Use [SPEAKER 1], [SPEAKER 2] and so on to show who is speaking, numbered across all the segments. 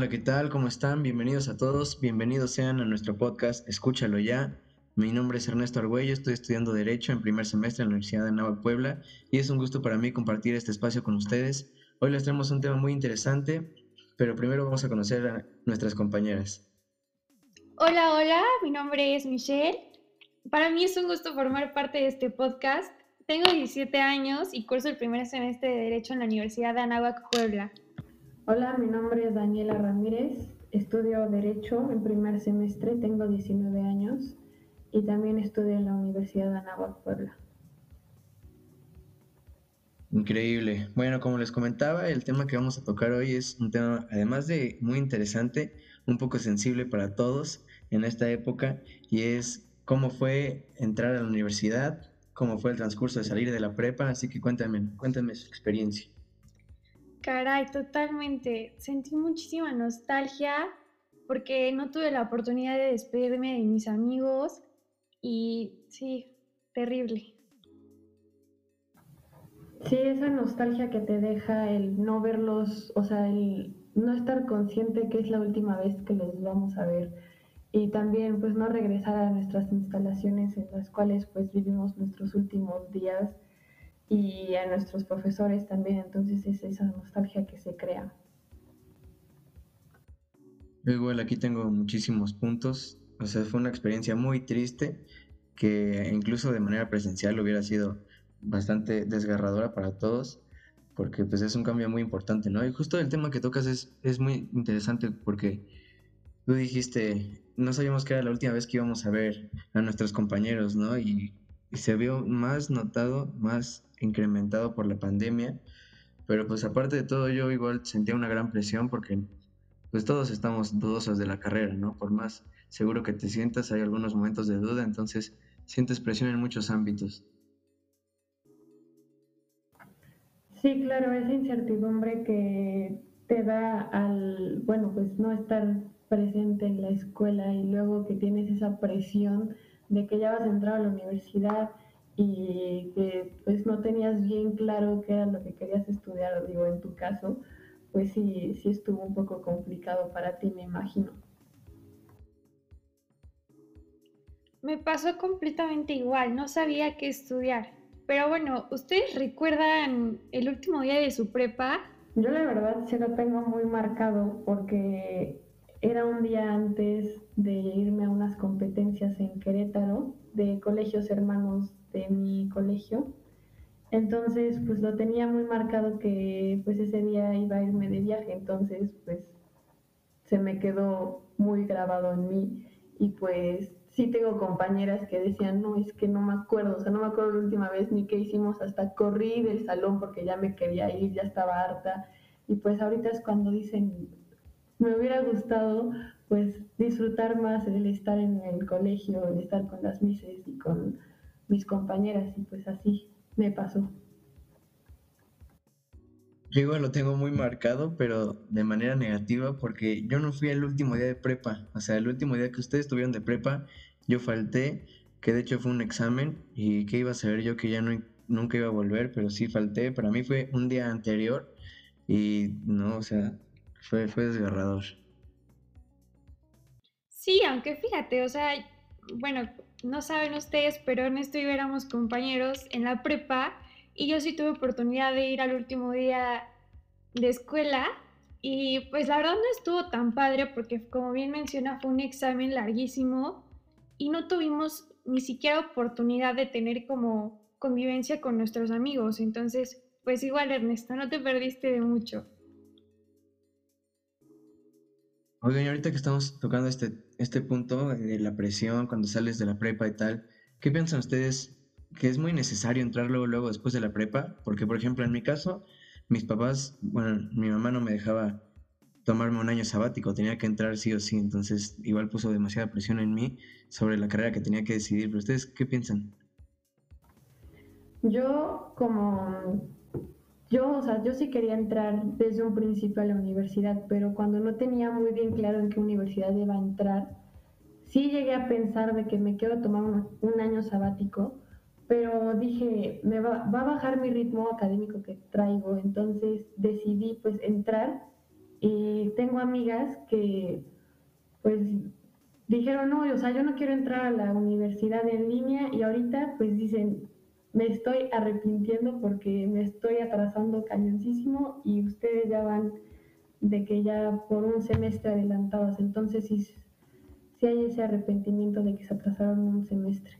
[SPEAKER 1] Hola, ¿qué tal? ¿Cómo están? Bienvenidos a todos. Bienvenidos sean a nuestro podcast Escúchalo ya. Mi nombre es Ernesto Argüello, estoy estudiando Derecho en primer semestre en la Universidad de Nava Puebla y es un gusto para mí compartir este espacio con ustedes. Hoy les traemos un tema muy interesante, pero primero vamos a conocer a nuestras compañeras.
[SPEAKER 2] Hola, hola, mi nombre es Michelle. Para mí es un gusto formar parte de este podcast. Tengo 17 años y curso el primer semestre de Derecho en la Universidad de Anáhuac, Puebla.
[SPEAKER 3] Hola, mi nombre es Daniela Ramírez. Estudio Derecho en primer semestre, tengo 19 años y también estudio en la Universidad de Anáhuac, Puebla.
[SPEAKER 1] Increíble. Bueno, como les comentaba, el tema que vamos a tocar hoy es un tema, además de muy interesante, un poco sensible para todos en esta época, y es cómo fue entrar a la universidad, cómo fue el transcurso de salir de la prepa, así que cuéntame, cuéntame su experiencia.
[SPEAKER 2] Caray, totalmente. Sentí muchísima nostalgia porque no tuve la oportunidad de despedirme de mis amigos y sí, terrible.
[SPEAKER 3] Sí, esa nostalgia que te deja el no verlos, o sea, el no estar consciente que es la última vez que los vamos a ver y también pues no regresar a nuestras instalaciones en las cuales pues vivimos nuestros últimos días y a nuestros profesores también, entonces es esa nostalgia que se crea.
[SPEAKER 1] igual aquí tengo muchísimos puntos, o sea, fue una experiencia muy triste que incluso de manera presencial hubiera sido bastante desgarradora para todos, porque pues es un cambio muy importante, ¿no? Y justo el tema que tocas es, es muy interesante porque tú dijiste, no sabíamos que era la última vez que íbamos a ver a nuestros compañeros, ¿no? Y, y se vio más notado, más incrementado por la pandemia, pero pues aparte de todo yo igual sentía una gran presión porque pues todos estamos dudosos de la carrera, ¿no? Por más seguro que te sientas, hay algunos momentos de duda, entonces sientes presión en muchos ámbitos.
[SPEAKER 3] Sí, claro, esa incertidumbre que te da al, bueno, pues no estar presente en la escuela y luego que tienes esa presión de que ya vas a entrar a la universidad y que pues no tenías bien claro qué era lo que querías estudiar, digo, en tu caso, pues sí, sí estuvo un poco complicado para ti, me imagino.
[SPEAKER 2] Me pasó completamente igual, no sabía qué estudiar. Pero bueno, ¿ustedes recuerdan el último día de su prepa?
[SPEAKER 3] Yo la verdad sí lo tengo muy marcado porque era un día antes de irme a unas competencias en Querétaro de colegios hermanos de mi colegio. Entonces, pues lo tenía muy marcado que pues ese día iba a irme de viaje, entonces pues se me quedó muy grabado en mí y pues sí tengo compañeras que decían, no, es que no me acuerdo, o sea, no me acuerdo la última vez ni qué hicimos, hasta corrí del salón porque ya me quería ir, ya estaba harta. Y pues ahorita es cuando dicen, me hubiera gustado pues disfrutar más el estar en el colegio, el estar con las mises y con mis compañeras y pues así me pasó.
[SPEAKER 1] Yo igual lo tengo muy marcado, pero de manera negativa, porque yo no fui el último día de prepa. O sea, el último día que ustedes estuvieron de prepa, yo falté, que de hecho fue un examen, y que iba a saber yo que ya no, nunca iba a volver, pero sí falté. Para mí fue un día anterior, y no, o sea, fue, fue desgarrador.
[SPEAKER 2] Sí, aunque fíjate, o sea, bueno, no saben ustedes, pero Ernesto y yo éramos compañeros en la prepa y yo sí tuve oportunidad de ir al último día de escuela y pues la verdad no estuvo tan padre porque como bien menciona fue un examen larguísimo y no tuvimos ni siquiera oportunidad de tener como convivencia con nuestros amigos. Entonces, pues igual Ernesto, no te perdiste de mucho.
[SPEAKER 1] Oigan, ahorita que estamos tocando este, este punto de la presión cuando sales de la prepa y tal, ¿qué piensan ustedes que es muy necesario entrar luego, luego después de la prepa, porque por ejemplo en mi caso, mis papás, bueno, mi mamá no me dejaba tomarme un año sabático, tenía que entrar sí o sí, entonces igual puso demasiada presión en mí sobre la carrera que tenía que decidir, pero ustedes, ¿qué piensan?
[SPEAKER 3] Yo como, yo, o sea, yo sí quería entrar desde un principio a la universidad, pero cuando no tenía muy bien claro en qué universidad iba a entrar, sí llegué a pensar de que me quiero tomar un año sabático, pero dije, me va, va, a bajar mi ritmo académico que traigo, entonces decidí pues entrar Y tengo amigas que pues dijeron, no, o sea, yo no quiero entrar a la universidad en línea y ahorita pues dicen, me estoy arrepintiendo porque me estoy atrasando cañoncísimo y ustedes ya van de que ya por un semestre adelantados, entonces sí, sí hay ese arrepentimiento de que se atrasaron un semestre.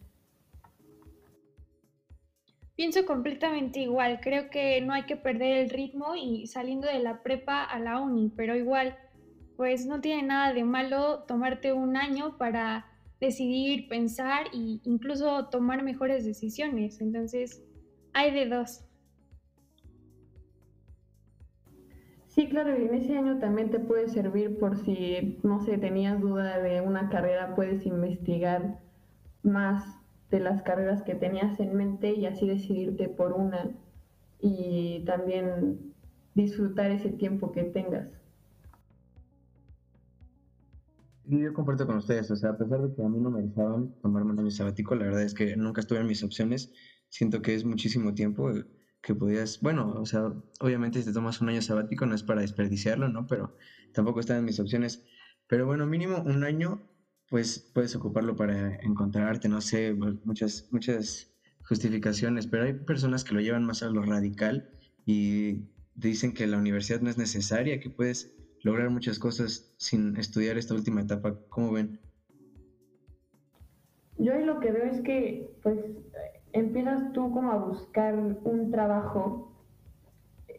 [SPEAKER 2] Pienso completamente igual, creo que no hay que perder el ritmo y saliendo de la prepa a la uni, pero igual pues no tiene nada de malo tomarte un año para decidir, pensar e incluso tomar mejores decisiones. Entonces, hay de dos.
[SPEAKER 3] Sí, claro, y en ese año también te puede servir por si, no sé, tenías duda de una carrera, puedes investigar más de las carreras que tenías en mente y así decidirte por una y también disfrutar ese tiempo que tengas.
[SPEAKER 1] Yo comparto con ustedes, o sea, a pesar de que a mí no me dejaban tomarme un año sabático, la verdad es que nunca estuve en mis opciones. Siento que es muchísimo tiempo que podías, bueno, o sea, obviamente si te tomas un año sabático no es para desperdiciarlo, ¿no? Pero tampoco está en mis opciones. Pero bueno, mínimo un año, pues puedes ocuparlo para encontrarte, no sé, muchas, muchas justificaciones, pero hay personas que lo llevan más a lo radical y dicen que la universidad no es necesaria, que puedes lograr muchas cosas sin estudiar esta última etapa. ¿Cómo ven?
[SPEAKER 3] Yo lo que veo es que pues empiezas tú como a buscar un trabajo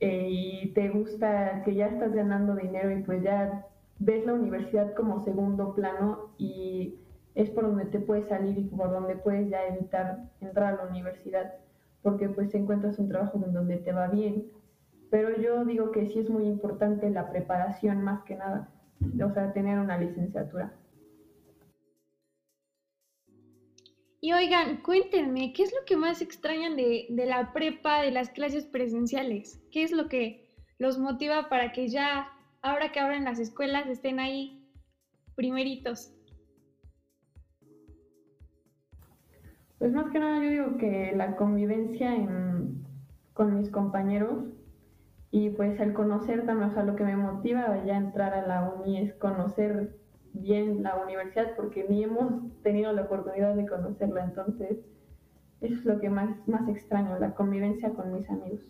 [SPEAKER 3] eh, y te gusta que ya estás ganando dinero y pues ya ves la universidad como segundo plano y es por donde te puedes salir y por donde puedes ya evitar entrar a la universidad porque pues encuentras un trabajo en donde te va bien pero yo digo que sí es muy importante la preparación más que nada, o sea, tener una licenciatura.
[SPEAKER 2] Y oigan, cuéntenme, ¿qué es lo que más extrañan de, de, la prepa, de las clases presenciales? ¿Qué es lo que los motiva para que ya, ahora que abren las escuelas, estén ahí primeritos?
[SPEAKER 3] Pues más que nada yo digo que la convivencia en, con mis compañeros y pues el conocer también, o sea, lo que me motiva ya entrar a la uni es conocer bien la universidad, porque ni hemos tenido la oportunidad de conocerla, entonces eso es lo que más, más extraño, la convivencia con mis amigos.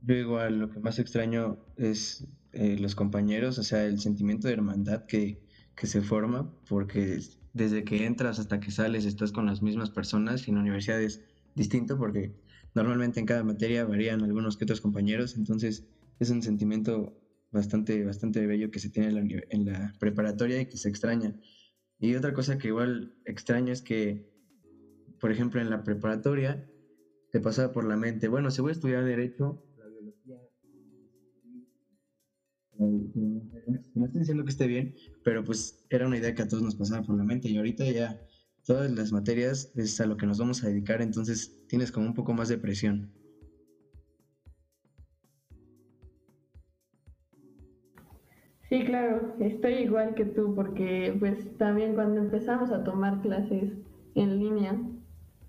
[SPEAKER 1] Yo igual, lo que más extraño es eh, los compañeros, o sea, el sentimiento de hermandad que, que se forma, porque desde que entras hasta que sales estás con las mismas personas y en la universidad es distinto porque Normalmente en cada materia varían algunos que otros compañeros, entonces es un sentimiento bastante, bastante bello que se tiene en la, preparatoria y que se extraña. Y otra cosa que igual extraño es que, por ejemplo, en la preparatoria te pasaba por la mente, bueno, si voy a estudiar derecho, la biología... No estoy diciendo que esté bien, pero pues era una idea que a todos nos pasaba por la mente y ahorita ya todas las materias es a lo que nos vamos a dedicar, entonces tienes como un poco más de presión.
[SPEAKER 3] Sí, claro, estoy igual que tú porque pues también cuando empezamos a tomar clases en línea,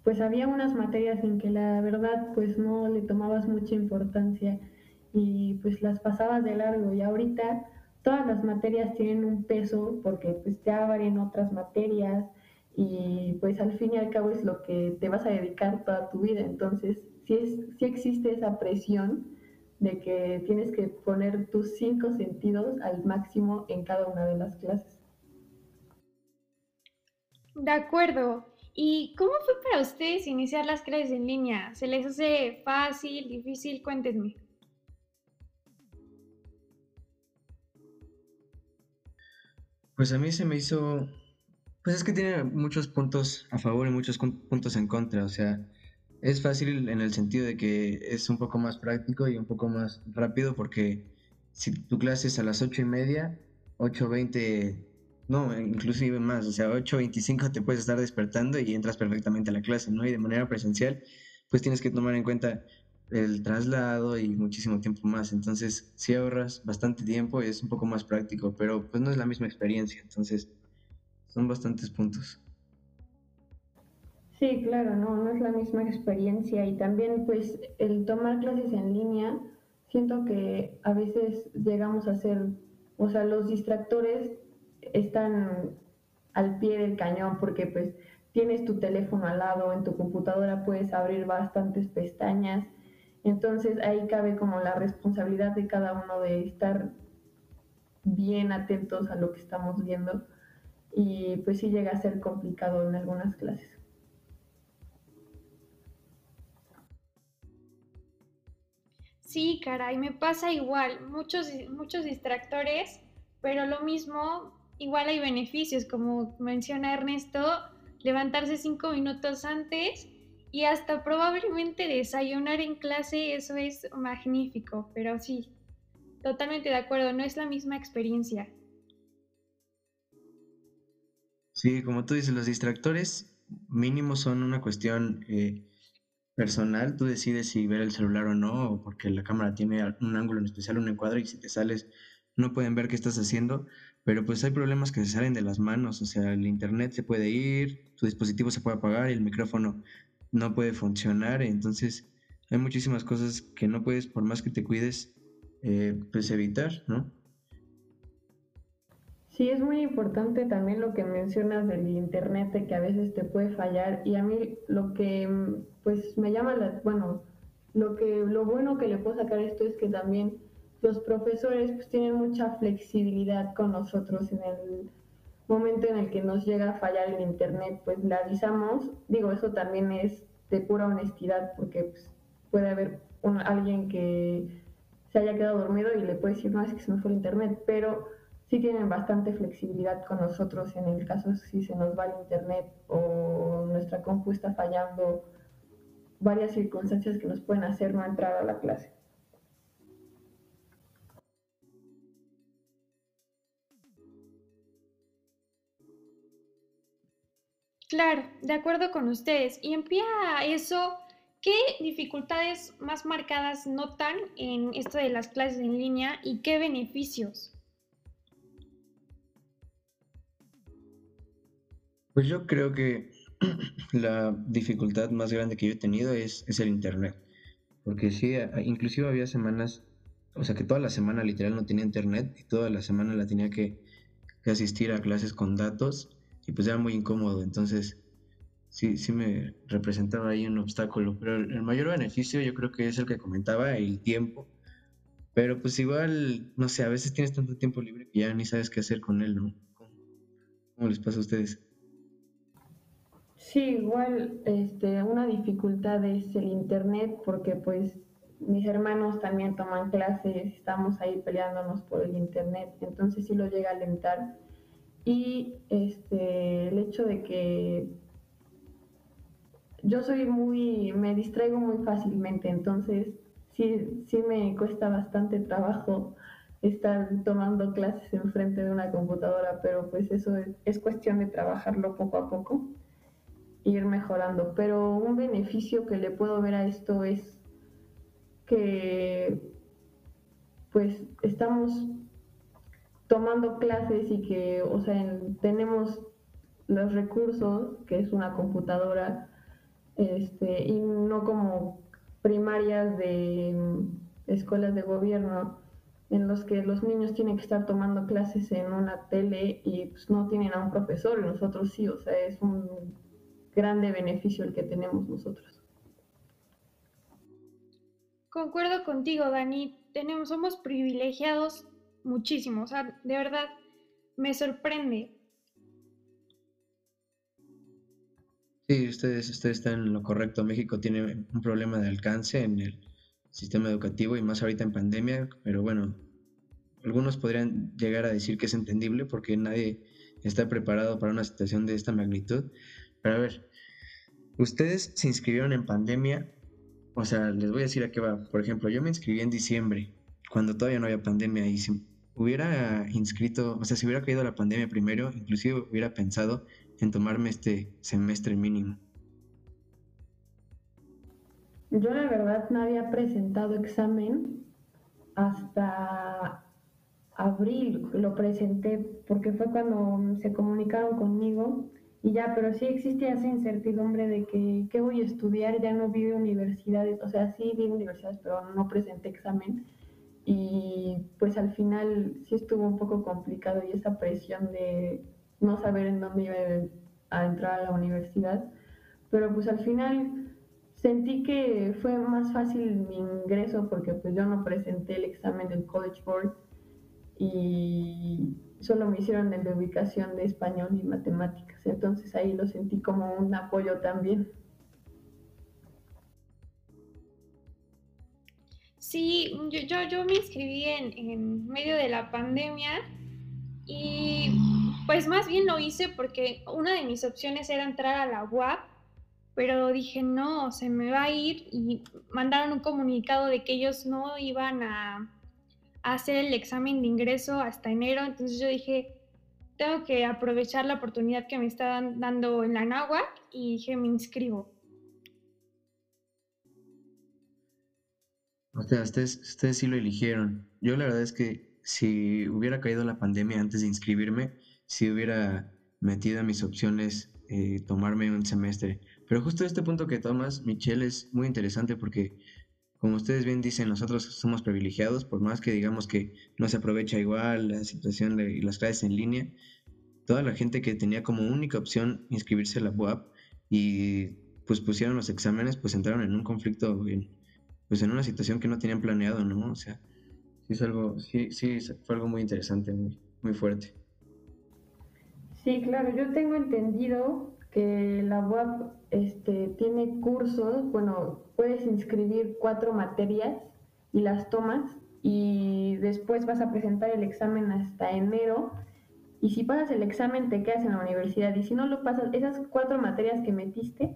[SPEAKER 3] pues había unas materias en que la verdad pues no le tomabas mucha importancia y pues las pasabas de largo y ahorita todas las materias tienen un peso porque pues ya varían otras materias, y pues al fin y al cabo es lo que te vas a dedicar toda tu vida. Entonces, sí, es, sí existe esa presión de que tienes que poner tus cinco sentidos al máximo en cada una de las clases.
[SPEAKER 2] De acuerdo. ¿Y cómo fue para ustedes iniciar las clases en línea? ¿Se les hace fácil, difícil? Cuéntenme.
[SPEAKER 1] Pues a mí se me hizo pues es que tiene muchos puntos a favor y muchos puntos en contra. O sea, es fácil en el sentido de que es un poco más práctico y un poco más rápido porque si tu clase es a las ocho y media, 8.20, no, inclusive más, o sea, 8.25 te puedes estar despertando y entras perfectamente a la clase, ¿no? Y de manera presencial, pues tienes que tomar en cuenta el traslado y muchísimo tiempo más. Entonces, si ahorras bastante tiempo es un poco más práctico, pero pues no es la misma experiencia. Entonces, son bastantes puntos.
[SPEAKER 3] Sí, claro, no, no es la misma experiencia. Y también pues el tomar clases en línea siento que a veces llegamos a ser, o sea, los distractores están al pie del cañón porque pues tienes tu teléfono al lado, en tu computadora puedes abrir bastantes pestañas, entonces ahí cabe como la responsabilidad de cada uno de estar bien atentos a lo que estamos viendo y pues sí llega a ser complicado en algunas clases.
[SPEAKER 2] Sí, caray, me pasa igual, muchos, muchos distractores, pero lo mismo, igual hay beneficios, como menciona Ernesto, levantarse cinco minutos antes y hasta probablemente desayunar en clase, eso es magnífico, pero sí, totalmente de acuerdo, no es la misma experiencia.
[SPEAKER 1] Sí, como tú dices, los distractores mínimos son una cuestión eh, personal, tú decides si ver el celular o no, porque la cámara tiene un ángulo en especial, un encuadro, y si te sales no pueden ver qué estás haciendo, pero pues hay problemas que se salen de las manos, o sea, el internet se puede ir, tu dispositivo se puede apagar el micrófono no puede funcionar, entonces hay muchísimas cosas que no puedes, por más que te cuides, eh, pues evitar, ¿no?
[SPEAKER 3] Sí, es muy importante también lo que mencionas del internet, de que a veces te puede fallar y a mí lo que pues me llama la, bueno, lo que lo bueno que le puedo sacar esto es que también los profesores pues tienen mucha flexibilidad con nosotros en el momento en el que nos llega a fallar el internet, pues le avisamos, digo, eso también es de pura honestidad porque pues, puede haber alguien que se haya quedado dormido y le puede decir, no, es que se me fue el internet, pero sí tienen bastante flexibilidad con nosotros en el caso si se nos va el internet o nuestra compu está fallando, varias circunstancias que nos pueden hacer no entrar a la clase.
[SPEAKER 2] Claro, de acuerdo con ustedes. Y en pie a eso, ¿qué dificultades más marcadas notan en esto de las clases en línea y qué beneficios?
[SPEAKER 1] Pues yo creo que la dificultad más grande que yo he tenido es, el internet. Porque sí, inclusive había semanas, o sea que toda la semana literal no tenía internet y toda la semana la tenía que, asistir a clases con datos y pues era muy incómodo. Entonces sí, sí me representaba ahí un obstáculo. Pero el, mayor beneficio yo creo que es el que comentaba, el tiempo. Pero pues igual, no sé, a veces tienes tanto tiempo libre que ya ni sabes qué hacer con él, ¿no? cómo les pasa a ustedes?
[SPEAKER 3] Sí, igual este, una dificultad es el internet porque pues mis hermanos también toman clases, estamos ahí peleándonos por el internet, entonces sí lo llega a alentar. Y este, el hecho de que yo soy muy, me distraigo muy fácilmente, entonces sí, sí me cuesta bastante trabajo estar tomando clases enfrente de una computadora, pero pues eso es cuestión de trabajarlo poco a poco ir mejorando. Pero un beneficio que le puedo ver a esto es que pues estamos tomando clases y que, o sea, tenemos los recursos, que es una computadora, este, y no como primarias de escuelas de gobierno en los que los niños tienen que estar tomando clases en una tele y pues, no tienen a un profesor y nosotros sí, o sea, es un grande beneficio el que tenemos nosotros.
[SPEAKER 2] Concuerdo contigo, Dani. Tenemos, somos privilegiados muchísimo. O sea, de verdad, me sorprende.
[SPEAKER 1] Sí, ustedes, ustedes están en lo correcto. México tiene un problema de alcance en el sistema educativo y más ahorita en pandemia, pero bueno, algunos podrían llegar a decir que es entendible porque nadie está preparado para una situación de esta magnitud, pero a ver, ustedes se inscribieron en pandemia, o sea, les voy a decir a qué va. Por ejemplo, yo me inscribí en diciembre, cuando todavía no había pandemia, y si hubiera inscrito, o sea, si hubiera caído la pandemia primero, inclusive hubiera pensado en tomarme este semestre mínimo.
[SPEAKER 3] Yo la verdad no había presentado examen hasta abril, lo presenté porque fue cuando se comunicaron conmigo y ya, pero sí existía esa incertidumbre de que qué voy a estudiar, ya no vi universidades, o sea, sí vi universidades, pero no presenté examen. y pues al final sí estuvo un poco complicado y esa presión de no saber en dónde iba a entrar a la universidad, pero pues al final sentí que fue más fácil mi ingreso porque pues yo no presenté el examen del College Board y solo me hicieron de ubicación de español y matemáticas, entonces ahí lo sentí como un apoyo también.
[SPEAKER 2] Sí, yo, yo, me inscribí en, en, medio de la pandemia y pues más bien lo hice porque una de mis opciones era entrar a la UAP, pero dije no, se me va a ir y mandaron un comunicado de que ellos no iban a, hacer el examen de ingreso hasta enero, entonces yo dije, tengo que aprovechar la oportunidad que me estaban dando en la NAWAC y dije, me inscribo.
[SPEAKER 1] O sea, ustedes, ustedes sí lo eligieron. Yo la verdad es que si hubiera caído la pandemia antes de inscribirme, si hubiera metido en mis opciones eh, tomarme un semestre. Pero justo este punto que tomas, Michelle, es muy interesante porque, como ustedes bien dicen, nosotros somos privilegiados, por más que digamos que no se aprovecha igual la situación y las clases en línea, toda la gente que tenía como única opción inscribirse a la UAP y pues pusieron los exámenes, pues entraron en un conflicto en, pues en una situación que no tenían planeado, ¿no? O sea, sí es algo, sí, sí fue algo muy interesante, muy, muy fuerte.
[SPEAKER 3] Sí, claro, yo tengo entendido que la UAP este, tiene cursos, bueno, puedes inscribir cuatro materias y las tomas y después vas a presentar el examen hasta enero y si pasas el examen te quedas en la universidad y si no lo pasas, esas cuatro materias que metiste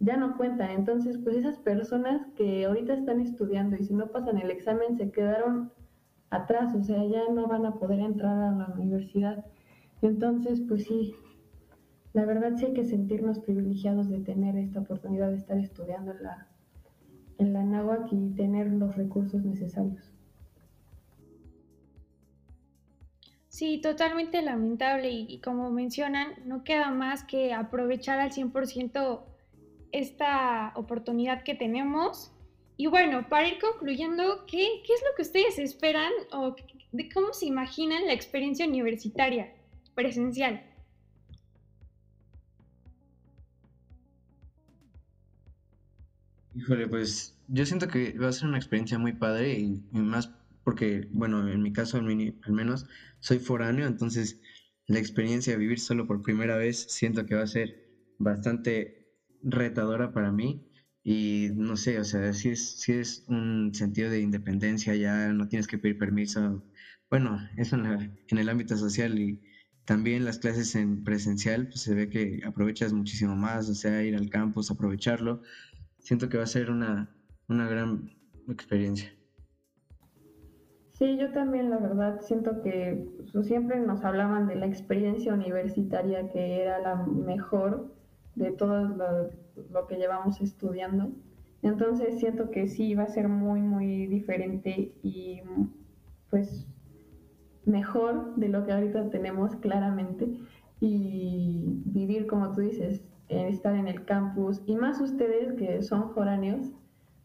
[SPEAKER 3] ya no cuentan. Entonces, pues esas personas que ahorita están estudiando y si no pasan el examen se quedaron atrás, o sea, ya no van a poder entrar a la universidad. Entonces, pues sí, la verdad sí hay que sentirnos privilegiados de tener esta oportunidad de estar estudiando en la, en la y tener los recursos necesarios.
[SPEAKER 2] Sí, totalmente lamentable y, y, como mencionan, no queda más que aprovechar al 100% esta oportunidad que tenemos. Y bueno, para ir concluyendo, ¿qué, ¿qué, es lo que ustedes esperan o de cómo se imaginan la experiencia universitaria presencial?
[SPEAKER 1] Híjole, pues yo siento que va a ser una experiencia muy padre y, más porque, bueno, en mi caso al, menos soy foráneo, entonces la experiencia de vivir solo por primera vez siento que va a ser bastante retadora para mí y no sé, o sea, si es, si es un sentido de independencia, ya no tienes que pedir permiso. Bueno, eso en, en el ámbito social y también las clases en presencial, pues se ve que aprovechas muchísimo más, o sea, ir al campus, aprovecharlo. Siento que va a ser una, una gran experiencia.
[SPEAKER 3] Sí, yo también, la verdad, siento que pues, siempre nos hablaban de la experiencia universitaria que era la mejor de todo lo, que llevamos estudiando. Entonces siento que sí va a ser muy, muy diferente y pues mejor de lo que ahorita tenemos claramente y vivir como tú dices, estar en el campus y más ustedes que son foráneos,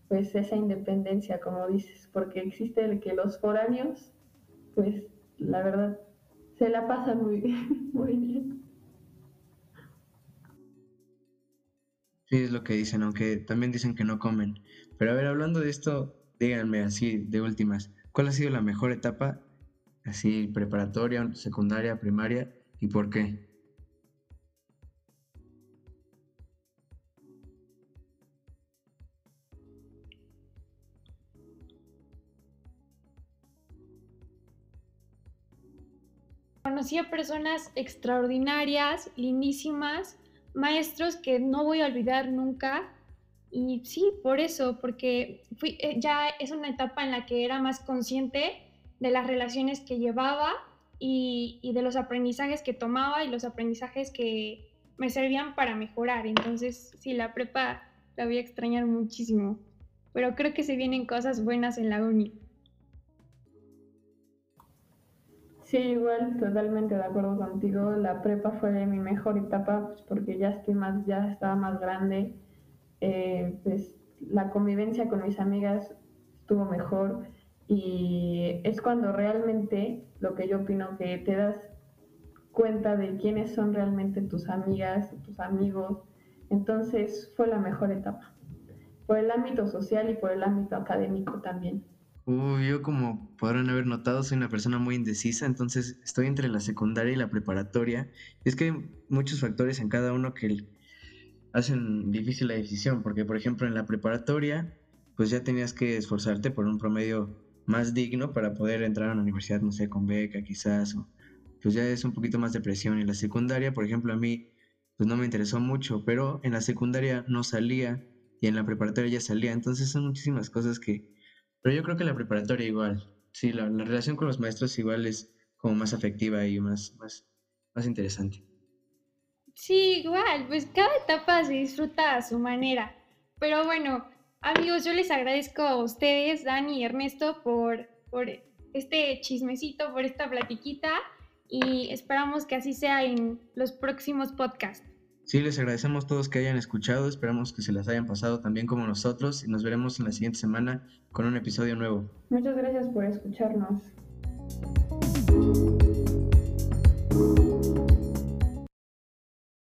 [SPEAKER 3] pues esa independencia como dices, porque existe el que los foráneos, pues la verdad, se la pasan muy, muy bien.
[SPEAKER 1] Sí, es lo que dicen, aunque también dicen que no comen. Pero a ver, hablando de esto, díganme así, de últimas, ¿cuál ha sido la mejor etapa, así, preparatoria, secundaria, primaria, y por qué?
[SPEAKER 2] Conocí a personas extraordinarias, lindísimas, maestros que no voy a olvidar nunca. Y sí, por eso, porque eh, ya es una etapa en la que era más consciente de las relaciones que llevaba y, y, de los aprendizajes que tomaba y los aprendizajes que me servían para mejorar. Entonces, sí, la prepa la voy a extrañar muchísimo, pero creo que se vienen cosas buenas en la uni.
[SPEAKER 3] Sí, igual, totalmente de acuerdo contigo. La prepa fue mi mejor etapa pues, porque ya estoy más, ya estaba más grande. Eh, pues la convivencia con mis amigas estuvo mejor y es cuando realmente lo que yo opino que te das cuenta de quiénes son realmente tus amigas, tus amigos. Entonces fue la mejor etapa, por el ámbito social y por el ámbito académico también.
[SPEAKER 1] Uy, yo como podrán haber notado soy una persona muy indecisa, entonces estoy entre la secundaria y la preparatoria. Es que hay muchos factores en cada uno que hacen difícil la decisión, porque por ejemplo en la preparatoria pues ya tenías que esforzarte por un promedio más digno para poder entrar a una universidad, no sé, con beca quizás, o pues ya es un poquito más de presión. En la secundaria, por ejemplo, a mí pues no me interesó mucho, pero en la secundaria no salía y en la preparatoria ya salía, entonces son muchísimas cosas que... Pero yo creo que la preparatoria igual, sí, la, la relación con los maestros igual es como más afectiva y más, más, más interesante.
[SPEAKER 2] Sí, igual, pues cada etapa se disfruta a su manera. Pero bueno, amigos, yo les agradezco a ustedes, Dani y Ernesto, por, por este chismecito, por esta platiquita y esperamos que así sea en los próximos podcasts.
[SPEAKER 1] Sí, les agradecemos a todos que hayan escuchado, esperamos que se las hayan pasado también como nosotros y nos veremos en la siguiente semana con un episodio nuevo.
[SPEAKER 3] Muchas gracias por escucharnos.